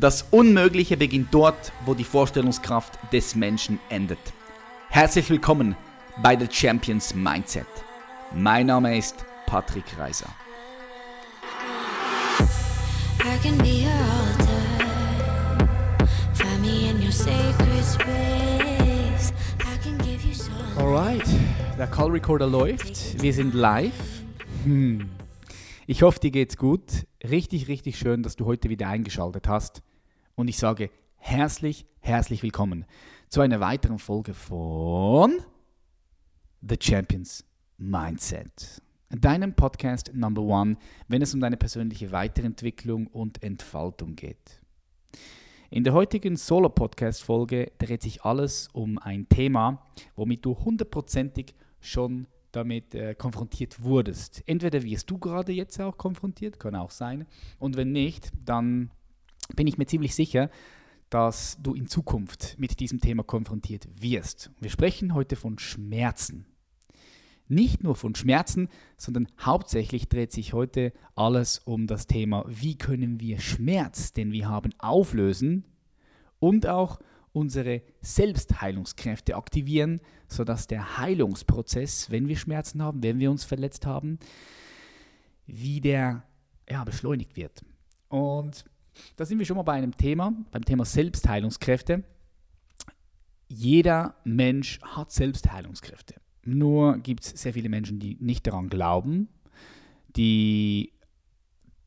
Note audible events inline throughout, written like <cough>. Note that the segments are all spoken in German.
Das Unmögliche beginnt dort, wo die Vorstellungskraft des Menschen endet. Herzlich willkommen bei The Champions Mindset. Mein Name ist Patrick Reiser. Alright, der Call Recorder läuft. Wir sind live. Hm. Ich hoffe, dir geht's gut. Richtig, richtig schön, dass du heute wieder eingeschaltet hast. Und ich sage herzlich, herzlich willkommen zu einer weiteren Folge von The Champions Mindset. Deinem Podcast Number One, wenn es um deine persönliche Weiterentwicklung und Entfaltung geht. In der heutigen Solo-Podcast-Folge dreht sich alles um ein Thema, womit du hundertprozentig schon damit äh, konfrontiert wurdest. Entweder wirst du gerade jetzt auch konfrontiert, kann auch sein, und wenn nicht, dann bin ich mir ziemlich sicher, dass du in Zukunft mit diesem Thema konfrontiert wirst. Wir sprechen heute von Schmerzen. Nicht nur von Schmerzen, sondern hauptsächlich dreht sich heute alles um das Thema, wie können wir Schmerz, den wir haben, auflösen und auch unsere Selbstheilungskräfte aktivieren, sodass der Heilungsprozess, wenn wir Schmerzen haben, wenn wir uns verletzt haben, wieder ja, beschleunigt wird. Und da sind wir schon mal bei einem Thema, beim Thema Selbstheilungskräfte. Jeder Mensch hat Selbstheilungskräfte. Nur gibt es sehr viele Menschen, die nicht daran glauben, die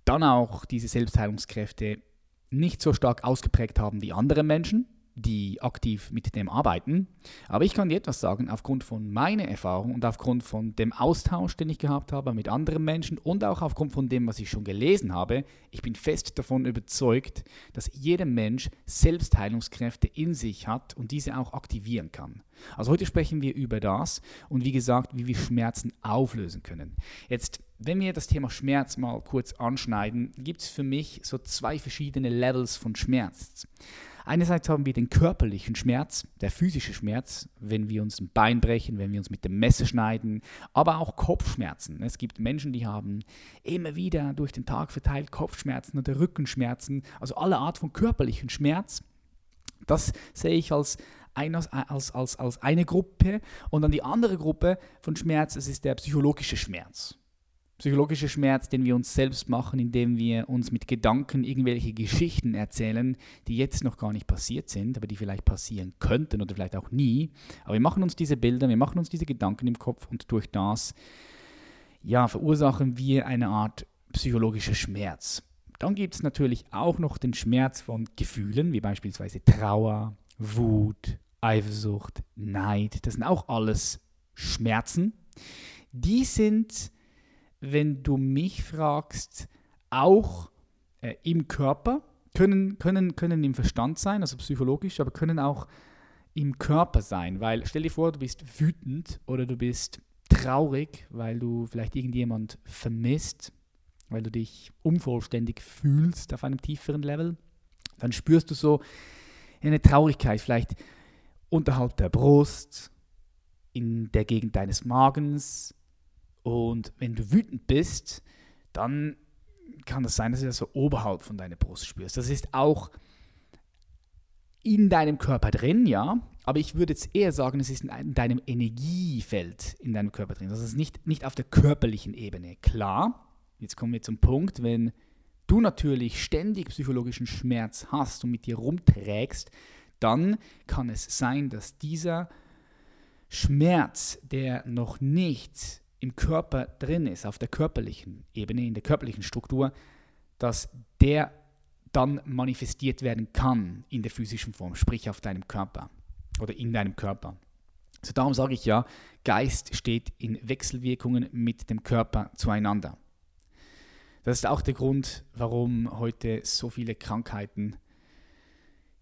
dann auch diese Selbstheilungskräfte nicht so stark ausgeprägt haben wie andere Menschen die aktiv mit dem arbeiten. Aber ich kann dir etwas sagen, aufgrund von meiner Erfahrung und aufgrund von dem Austausch, den ich gehabt habe mit anderen Menschen und auch aufgrund von dem, was ich schon gelesen habe, ich bin fest davon überzeugt, dass jeder Mensch Selbstheilungskräfte in sich hat und diese auch aktivieren kann. Also heute sprechen wir über das und wie gesagt, wie wir Schmerzen auflösen können. Jetzt wenn wir das Thema Schmerz mal kurz anschneiden, gibt es für mich so zwei verschiedene Levels von Schmerz. Einerseits haben wir den körperlichen Schmerz, der physische Schmerz, wenn wir uns ein Bein brechen, wenn wir uns mit dem Messer schneiden, aber auch Kopfschmerzen. Es gibt Menschen, die haben immer wieder durch den Tag verteilt Kopfschmerzen oder Rückenschmerzen, also alle Art von körperlichen Schmerz. Das sehe ich als als, als, als eine Gruppe und dann die andere Gruppe von Schmerz, das ist der psychologische Schmerz psychologischer Schmerz, den wir uns selbst machen, indem wir uns mit Gedanken irgendwelche Geschichten erzählen, die jetzt noch gar nicht passiert sind, aber die vielleicht passieren könnten oder vielleicht auch nie. Aber wir machen uns diese Bilder, wir machen uns diese Gedanken im Kopf und durch das ja, verursachen wir eine Art psychologischer Schmerz. Dann gibt es natürlich auch noch den Schmerz von Gefühlen, wie beispielsweise Trauer, Wut, Eifersucht, Neid. Das sind auch alles Schmerzen. Die sind wenn du mich fragst, auch äh, im Körper, können, können, können im Verstand sein, also psychologisch, aber können auch im Körper sein. Weil stell dir vor, du bist wütend oder du bist traurig, weil du vielleicht irgendjemand vermisst, weil du dich unvollständig fühlst auf einem tieferen Level. Dann spürst du so eine Traurigkeit, vielleicht unterhalb der Brust, in der Gegend deines Magens, und wenn du wütend bist, dann kann das sein, dass du das so oberhalb von deiner Brust spürst. Das ist auch in deinem Körper drin, ja, aber ich würde jetzt eher sagen, es ist in deinem Energiefeld in deinem Körper drin. Das ist nicht, nicht auf der körperlichen Ebene. Klar, jetzt kommen wir zum Punkt, wenn du natürlich ständig psychologischen Schmerz hast und mit dir rumträgst, dann kann es sein, dass dieser Schmerz, der noch nicht im Körper drin ist, auf der körperlichen Ebene, in der körperlichen Struktur, dass der dann manifestiert werden kann in der physischen Form, sprich auf deinem Körper oder in deinem Körper. So darum sage ich ja, Geist steht in Wechselwirkungen mit dem Körper zueinander. Das ist auch der Grund, warum heute so viele Krankheiten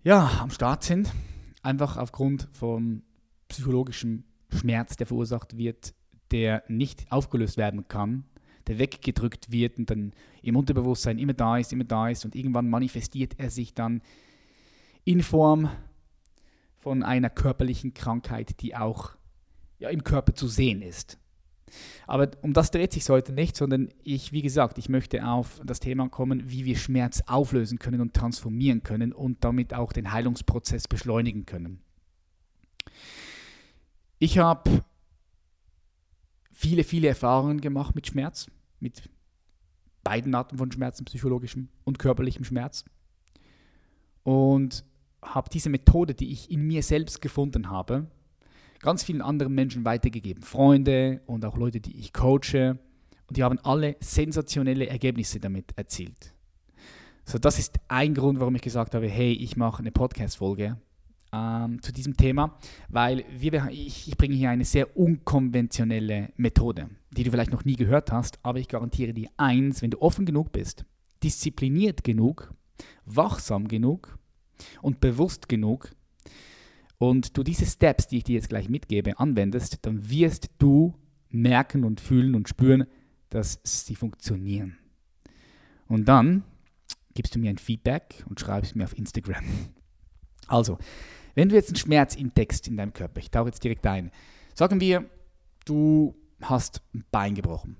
ja, am Start sind. Einfach aufgrund von psychologischem Schmerz, der verursacht wird der nicht aufgelöst werden kann, der weggedrückt wird und dann im Unterbewusstsein immer da ist, immer da ist und irgendwann manifestiert er sich dann in Form von einer körperlichen Krankheit, die auch ja, im Körper zu sehen ist. Aber um das dreht sich heute nicht, sondern ich, wie gesagt, ich möchte auf das Thema kommen, wie wir Schmerz auflösen können und transformieren können und damit auch den Heilungsprozess beschleunigen können. Ich habe viele, viele Erfahrungen gemacht mit Schmerz, mit beiden Arten von Schmerzen, psychologischem und körperlichem Schmerz. Und habe diese Methode, die ich in mir selbst gefunden habe, ganz vielen anderen Menschen weitergegeben. Freunde und auch Leute, die ich coache. Und die haben alle sensationelle Ergebnisse damit erzielt. So, das ist ein Grund, warum ich gesagt habe, hey, ich mache eine Podcast-Folge ähm, zu diesem Thema, weil wir, ich, ich bringe hier eine sehr unkonventionelle Methode, die du vielleicht noch nie gehört hast, aber ich garantiere dir eins, wenn du offen genug bist, diszipliniert genug, wachsam genug und bewusst genug, und du diese Steps, die ich dir jetzt gleich mitgebe, anwendest, dann wirst du merken und fühlen und spüren, dass sie funktionieren. Und dann gibst du mir ein Feedback und schreibst mir auf Instagram. Also, wenn du jetzt einen Schmerz inteckst in deinem Körper, ich tauche jetzt direkt ein, sagen wir, du hast ein Bein gebrochen.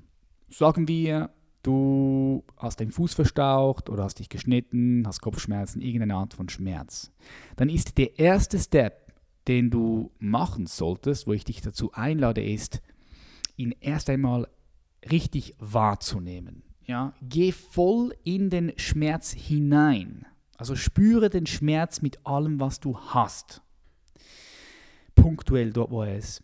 Sagen wir, du hast deinen Fuß verstaucht oder hast dich geschnitten, hast Kopfschmerzen, irgendeine Art von Schmerz. Dann ist der erste Step, den du machen solltest, wo ich dich dazu einlade, ist, ihn erst einmal richtig wahrzunehmen. Ja? Geh voll in den Schmerz hinein. Also spüre den Schmerz mit allem, was du hast. Punktuell dort, wo er ist.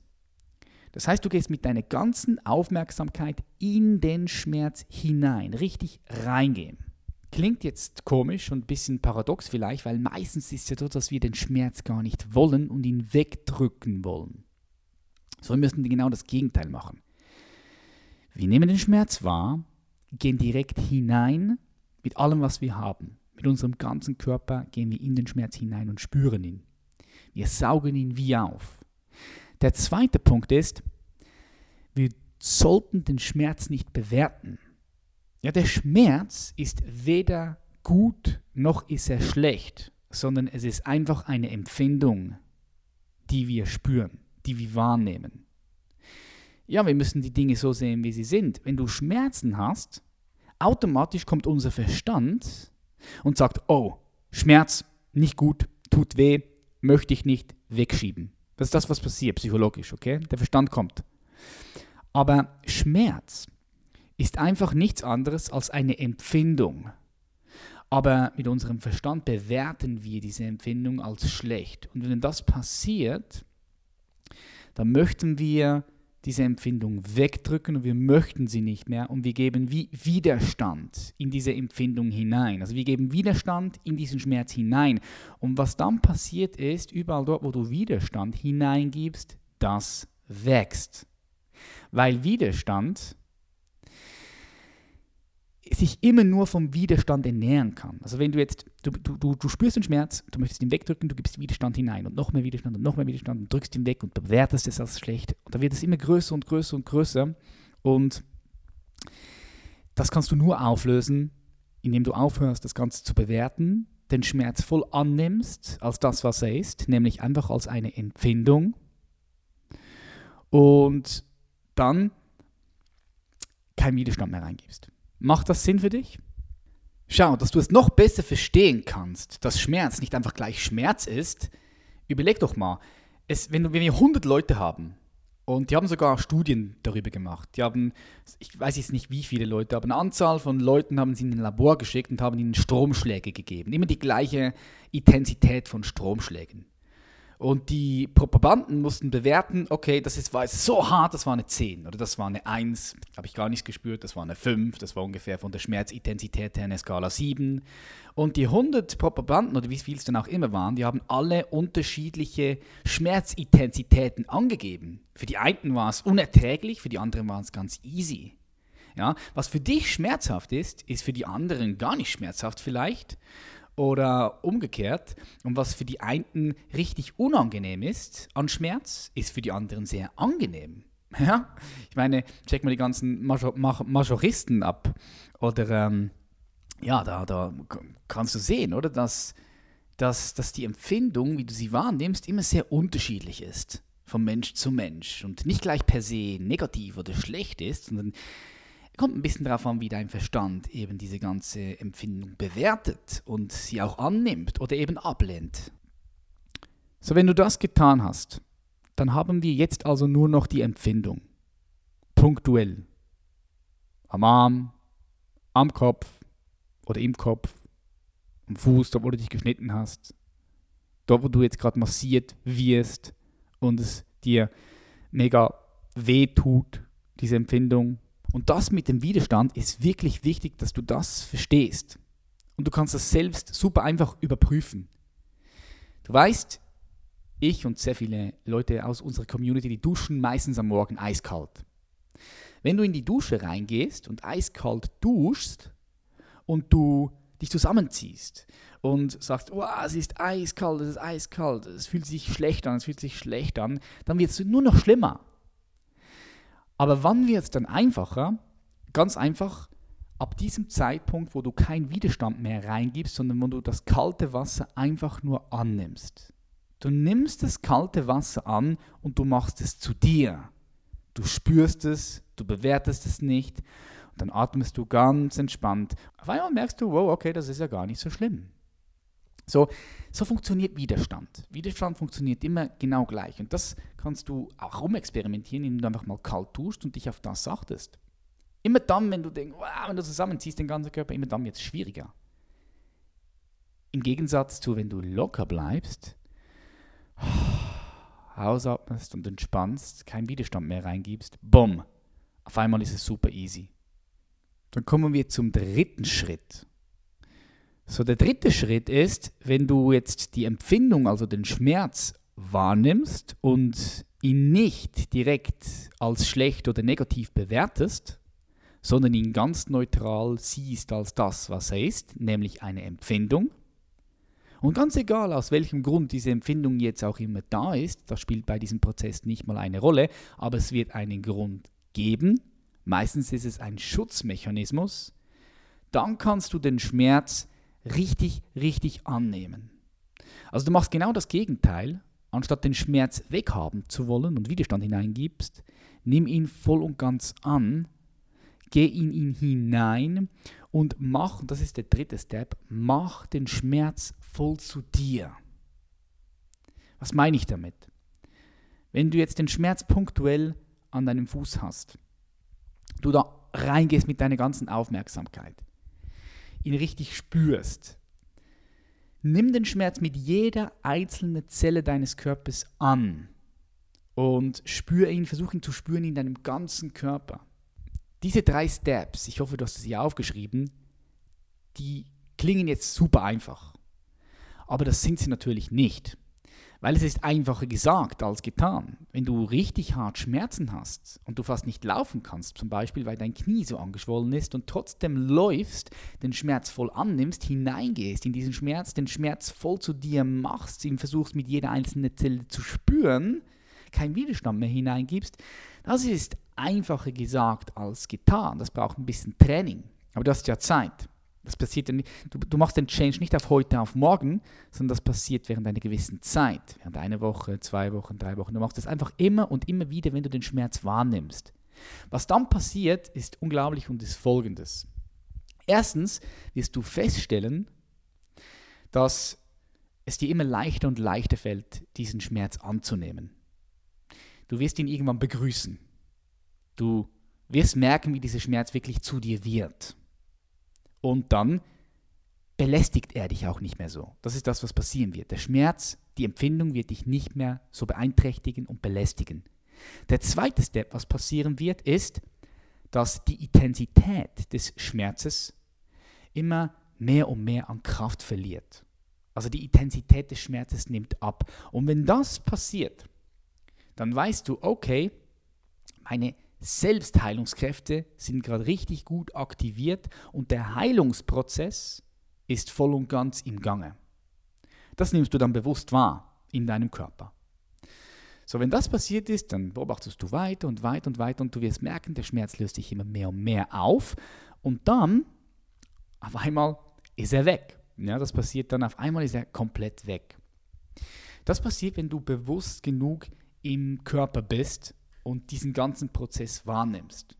Das heißt, du gehst mit deiner ganzen Aufmerksamkeit in den Schmerz hinein, richtig reingehen. Klingt jetzt komisch und ein bisschen paradox vielleicht, weil meistens ist es ja so, dass wir den Schmerz gar nicht wollen und ihn wegdrücken wollen. So wir müssen genau das Gegenteil machen. Wir nehmen den Schmerz wahr, gehen direkt hinein mit allem, was wir haben. Mit unserem ganzen Körper gehen wir in den Schmerz hinein und spüren ihn. Wir saugen ihn wie auf. Der zweite Punkt ist, wir sollten den Schmerz nicht bewerten. Ja, der Schmerz ist weder gut noch ist er schlecht, sondern es ist einfach eine Empfindung, die wir spüren, die wir wahrnehmen. Ja, wir müssen die Dinge so sehen, wie sie sind. Wenn du Schmerzen hast, automatisch kommt unser Verstand und sagt, oh, Schmerz, nicht gut, tut weh, möchte ich nicht wegschieben. Das ist das, was passiert psychologisch, okay? Der Verstand kommt. Aber Schmerz ist einfach nichts anderes als eine Empfindung. Aber mit unserem Verstand bewerten wir diese Empfindung als schlecht. Und wenn das passiert, dann möchten wir diese Empfindung wegdrücken und wir möchten sie nicht mehr und wir geben wie Widerstand in diese Empfindung hinein. Also wir geben Widerstand in diesen Schmerz hinein. Und was dann passiert ist, überall dort, wo du Widerstand hineingibst, das wächst. Weil Widerstand sich immer nur vom Widerstand ernähren kann. Also wenn du jetzt, du, du, du spürst den Schmerz, du möchtest ihn wegdrücken, du gibst Widerstand hinein und noch mehr Widerstand und noch mehr Widerstand und drückst ihn weg und bewertest es als schlecht. Und dann wird es immer größer und größer und größer. Und das kannst du nur auflösen, indem du aufhörst, das Ganze zu bewerten, den Schmerz voll annimmst als das, was er ist, nämlich einfach als eine Empfindung. Und dann keinen Widerstand mehr reingibst. Macht das Sinn für dich? Schau, dass du es noch besser verstehen kannst, dass Schmerz nicht einfach gleich Schmerz ist, überleg doch mal, es, wenn, wenn wir 100 Leute haben und die haben sogar Studien darüber gemacht, die haben, ich weiß jetzt nicht wie viele Leute, aber eine Anzahl von Leuten haben sie in ein Labor geschickt und haben ihnen Stromschläge gegeben, immer die gleiche Intensität von Stromschlägen. Und die Probanden mussten bewerten, okay, das ist, war jetzt so hart, das war eine 10 oder das war eine 1, habe ich gar nichts gespürt, das war eine 5, das war ungefähr von der Schmerzintensität her eine Skala 7. Und die 100 Probanden oder wie viel es dann auch immer waren, die haben alle unterschiedliche Schmerzintensitäten angegeben. Für die einen war es unerträglich, für die anderen war es ganz easy. Ja, was für dich schmerzhaft ist, ist für die anderen gar nicht schmerzhaft vielleicht oder umgekehrt. Und was für die einen richtig unangenehm ist an Schmerz, ist für die anderen sehr angenehm. <laughs> Ja? Ich meine, check mal die ganzen Major Majoristen ab. Oder ähm, ja, da, da kannst du sehen, oder? Dass, dass, dass die Empfindung, wie du sie wahrnimmst, immer sehr unterschiedlich ist. von Mensch zu Mensch und nicht gleich per se negativ oder schlecht ist, sondern kommt ein bisschen darauf an, wie dein Verstand eben diese ganze Empfindung bewertet und sie auch annimmt oder eben ablehnt. So, wenn du das getan hast, dann haben wir jetzt also nur noch die Empfindung. Punktuell. Am Arm, am Kopf oder im Kopf, am Fuß, dort wo du dich geschnitten hast, dort wo du jetzt gerade massiert wirst und es dir mega weh tut, diese Empfindung. Und das mit dem Widerstand ist wirklich wichtig, dass du das verstehst. Und du kannst das selbst super einfach überprüfen. Du weißt, ich und sehr viele Leute aus unserer Community, die duschen meistens am Morgen eiskalt. Wenn du in die Dusche reingehst und eiskalt duschst und du dich zusammenziehst und sagst, oh, es ist eiskalt, es ist eiskalt, es fühlt sich schlecht an, es fühlt sich schlecht an, dann wird es nur noch schlimmer. Aber wann wird es dann einfacher? Ganz einfach, ab diesem Zeitpunkt, wo du keinen Widerstand mehr reingibst, sondern wo du das kalte Wasser einfach nur annimmst. Du nimmst das kalte Wasser an und du machst es zu dir. Du spürst es, du bewertest es nicht dann atmest du ganz entspannt. Auf einmal merkst du, wow, okay, das ist ja gar nicht so schlimm. So, so funktioniert Widerstand. Widerstand funktioniert immer genau gleich. Und das kannst du auch rumexperimentieren, indem du einfach mal kalt tust und dich auf das achtest. Immer dann, wenn du denkst, wow, wenn du zusammenziehst den ganzen Körper, immer dann wird es schwieriger. Im Gegensatz zu, wenn du locker bleibst, <sighs> ausatmest und entspannst, keinen Widerstand mehr reingibst, bumm, auf einmal ist es super easy. Dann kommen wir zum dritten Schritt. So, der dritte Schritt ist, wenn du jetzt die Empfindung, also den Schmerz wahrnimmst und ihn nicht direkt als schlecht oder negativ bewertest, sondern ihn ganz neutral siehst als das, was er ist, nämlich eine Empfindung. Und ganz egal, aus welchem Grund diese Empfindung jetzt auch immer da ist, das spielt bei diesem Prozess nicht mal eine Rolle, aber es wird einen Grund geben. Meistens ist es ein Schutzmechanismus. Dann kannst du den Schmerz richtig, richtig annehmen. Also du machst genau das Gegenteil. Anstatt den Schmerz weghaben zu wollen und Widerstand hineingibst, nimm ihn voll und ganz an, geh in ihn hinein und mach, und das ist der dritte Step, mach den Schmerz voll zu dir. Was meine ich damit? Wenn du jetzt den Schmerz punktuell an deinem Fuß hast, du da reingehst mit deiner ganzen Aufmerksamkeit, ihn richtig spürst. Nimm den Schmerz mit jeder einzelnen Zelle deines Körpers an und spür ihn, versuch ihn zu spüren in deinem ganzen Körper. Diese drei Steps, ich hoffe, du hast es hier aufgeschrieben, die klingen jetzt super einfach. Aber das sind sie natürlich nicht. Weil es ist einfacher gesagt als getan. Wenn du richtig hart Schmerzen hast und du fast nicht laufen kannst, zum Beispiel weil dein Knie so angeschwollen ist und trotzdem läufst, den Schmerz voll annimmst, hineingehst in diesen Schmerz, den Schmerz voll zu dir machst, ihn versuchst mit jeder einzelnen Zelle zu spüren, keinen Widerstand mehr hineingibst, das ist einfacher gesagt als getan. Das braucht ein bisschen Training. Aber du hast ja Zeit. Das passiert ja nicht, du, du, machst den Change nicht auf heute, auf morgen, sondern das passiert während einer gewissen Zeit, während einer Woche, zwei Wochen, drei Wochen. Du machst das einfach immer und immer wieder, wenn du den Schmerz wahrnimmst. Was dann passiert, ist unglaublich und ist folgendes. Erstens wirst du feststellen, dass es dir immer leichter und leichter fällt, diesen Schmerz anzunehmen. Du wirst ihn irgendwann begrüßen. Du wirst merken, wie dieser Schmerz wirklich zu dir wird. Und dann belästigt er dich auch nicht mehr so. Das ist das, was passieren wird. Der Schmerz, die Empfindung wird dich nicht mehr so beeinträchtigen und belästigen. Der zweite Step, was passieren wird, ist, dass die Intensität des Schmerzes immer mehr und mehr an Kraft verliert. Also die Intensität des Schmerzes nimmt ab. Und wenn das passiert, dann weißt du, okay, meine Selbstheilungskräfte sind gerade richtig gut aktiviert und der Heilungsprozess ist voll und ganz im Gange. Das nimmst du dann bewusst wahr in deinem Körper. So, wenn das passiert ist, dann beobachtest du weiter und weiter und weiter und du wirst merken, der Schmerz löst sich immer mehr und mehr auf und dann auf einmal ist er weg. Ja, das passiert dann auf einmal ist er komplett weg. Das passiert, wenn du bewusst genug im Körper bist und diesen ganzen Prozess wahrnimmst.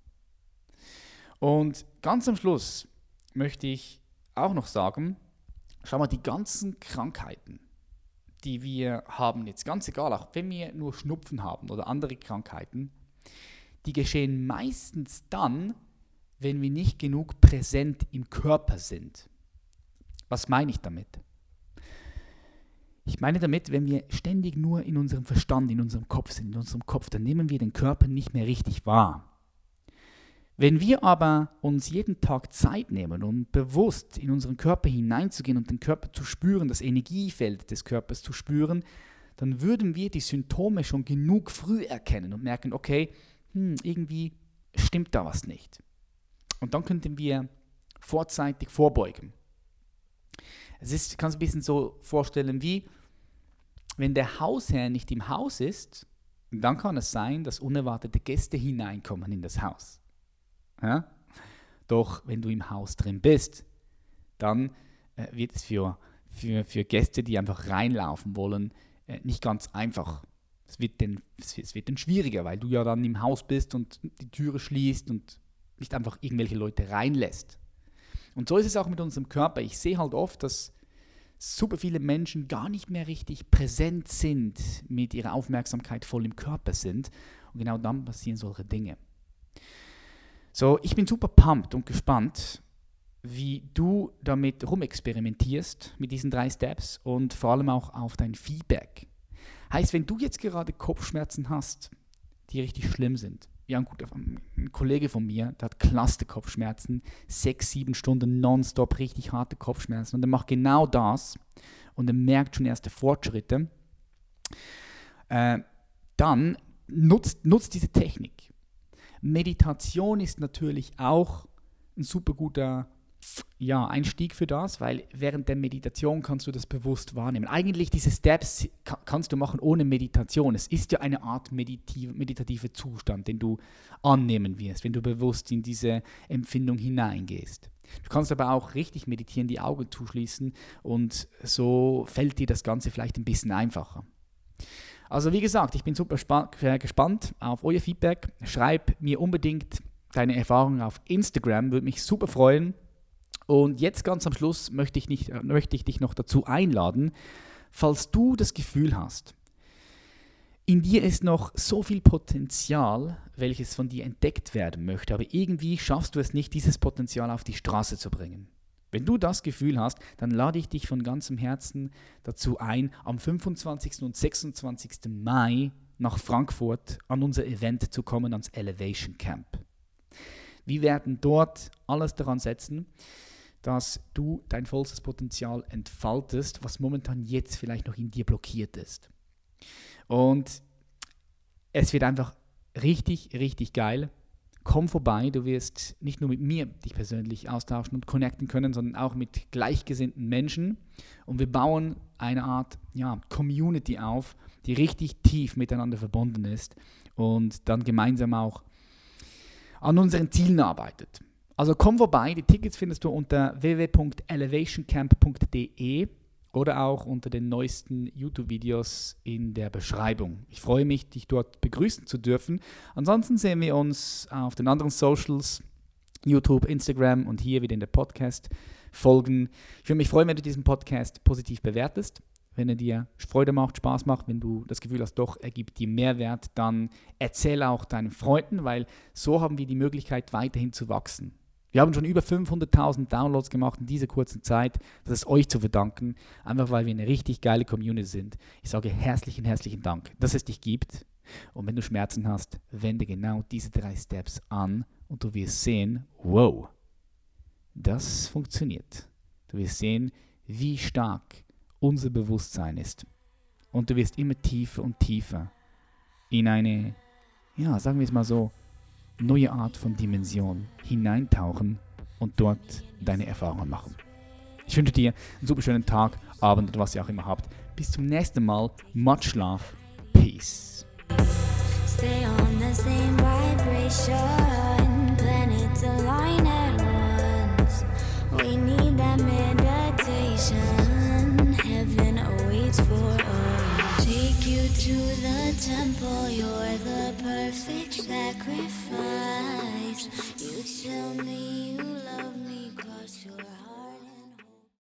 Und ganz am Schluss möchte ich auch noch sagen, schau mal, die ganzen Krankheiten, die wir haben, jetzt ganz egal, auch wenn wir nur Schnupfen haben oder andere Krankheiten, die geschehen meistens dann, wenn wir nicht genug präsent im Körper sind. Was meine ich damit? Ich meine damit, wenn wir ständig nur in unserem Verstand, in unserem Kopf sind, in unserem Kopf, dann nehmen wir den Körper nicht mehr richtig wahr. Wenn wir aber uns jeden Tag Zeit nehmen, um bewusst in unseren Körper hineinzugehen und den Körper zu spüren, das Energiefeld des Körpers zu spüren, dann würden wir die Symptome schon genug früh erkennen und merken, okay, hm, irgendwie stimmt da was nicht. Und dann könnten wir vorzeitig vorbeugen. Es ist, kannst du ein bisschen so vorstellen wie, wenn der Hausherr nicht im Haus ist, dann kann es sein, dass unerwartete Gäste hineinkommen in das Haus. Ja? Doch wenn du im Haus drin bist, dann äh, wird es für, für, für Gäste, die einfach reinlaufen wollen, äh, nicht ganz einfach. Es wird, dann, es wird dann schwieriger, weil du ja dann im Haus bist und die Türe schließt und nicht einfach irgendwelche Leute reinlässt. Und so ist es auch mit unserem Körper. Ich sehe halt oft, dass super viele Menschen gar nicht mehr richtig präsent sind, mit ihrer Aufmerksamkeit voll im Körper sind. Und genau dann passieren solche Dinge. So, ich bin super pumped und gespannt, wie du damit rumexperimentierst mit diesen drei Steps und vor allem auch auf dein Feedback. Heißt, wenn du jetzt gerade Kopfschmerzen hast, die richtig schlimm sind, ja, ein, guter, ein Kollege von mir, der hat Cluster-Kopfschmerzen, sechs, sieben Stunden nonstop, richtig harte Kopfschmerzen und er macht genau das und er merkt schon erste Fortschritte. Äh, dann nutzt, nutzt diese Technik. Meditation ist natürlich auch ein super guter ja, Einstieg für das, weil während der Meditation kannst du das bewusst wahrnehmen. Eigentlich diese Steps kannst du machen ohne Meditation. Es ist ja eine Art meditative, meditative Zustand, den du annehmen wirst, wenn du bewusst in diese Empfindung hineingehst. Du kannst aber auch richtig meditieren, die Augen zuschließen und so fällt dir das Ganze vielleicht ein bisschen einfacher. Also wie gesagt, ich bin super äh, gespannt auf euer Feedback. Schreib mir unbedingt deine Erfahrungen auf Instagram, würde mich super freuen. Und jetzt ganz am Schluss möchte ich, nicht, äh, möchte ich dich noch dazu einladen, falls du das Gefühl hast, in dir ist noch so viel Potenzial, welches von dir entdeckt werden möchte, aber irgendwie schaffst du es nicht, dieses Potenzial auf die Straße zu bringen. Wenn du das Gefühl hast, dann lade ich dich von ganzem Herzen dazu ein, am 25. und 26. Mai nach Frankfurt an unser Event zu kommen, ans Elevation Camp. Wir werden dort alles daran setzen, dass du dein vollstes Potenzial entfaltest, was momentan jetzt vielleicht noch in dir blockiert ist. Und es wird einfach richtig, richtig geil komm vorbei, du wirst nicht nur mit mir dich persönlich austauschen und connecten können, sondern auch mit gleichgesinnten Menschen. Und wir bauen eine Art ja, Community auf, die richtig tief miteinander verbunden ist und dann gemeinsam auch an unseren Zielen arbeitet. Also komm vorbei, die Tickets findest du unter www.elevationcamp.de oder auch unter den neuesten YouTube-Videos in der Beschreibung. Ich freue mich, dich dort begrüßen zu dürfen. Ansonsten sehen wir uns auf den anderen Socials, YouTube, Instagram und hier wieder in der Podcast folgen. Ich würde mich freuen, wenn du diesen Podcast positiv bewertest. Wenn er dir Freude macht, Spaß macht, wenn du das Gefühl hast, doch, er gibt dir Mehrwert, dann erzähle auch deinen Freunden, weil so haben wir die Möglichkeit, weiterhin zu wachsen. Wir haben schon über 500.000 Downloads gemacht in dieser kurzen Zeit. Das ist euch zu verdanken, einfach weil wir eine richtig geile Community sind. Ich sage herzlichen, herzlichen Dank, dass es dich gibt. Und wenn du Schmerzen hast, wende genau diese drei Steps an und du wirst sehen, wow, das funktioniert. Du wirst sehen, wie stark unser Bewusstsein ist. Und du wirst immer tiefer und tiefer in eine, ja, sagen wir es mal so, neue Art von Dimension hineintauchen und dort deine Erfahrungen machen. Ich wünsche dir einen super schönen Tag, Abend oder was ihr auch immer habt. Bis zum nächsten Mal. Much love. Peace. Stay on the same vibration. Planets align at once. We need that meditation. Heaven awaits for us. Take you to the temple, you're the perfect sacrifice. You tell me you love me, cross your heart.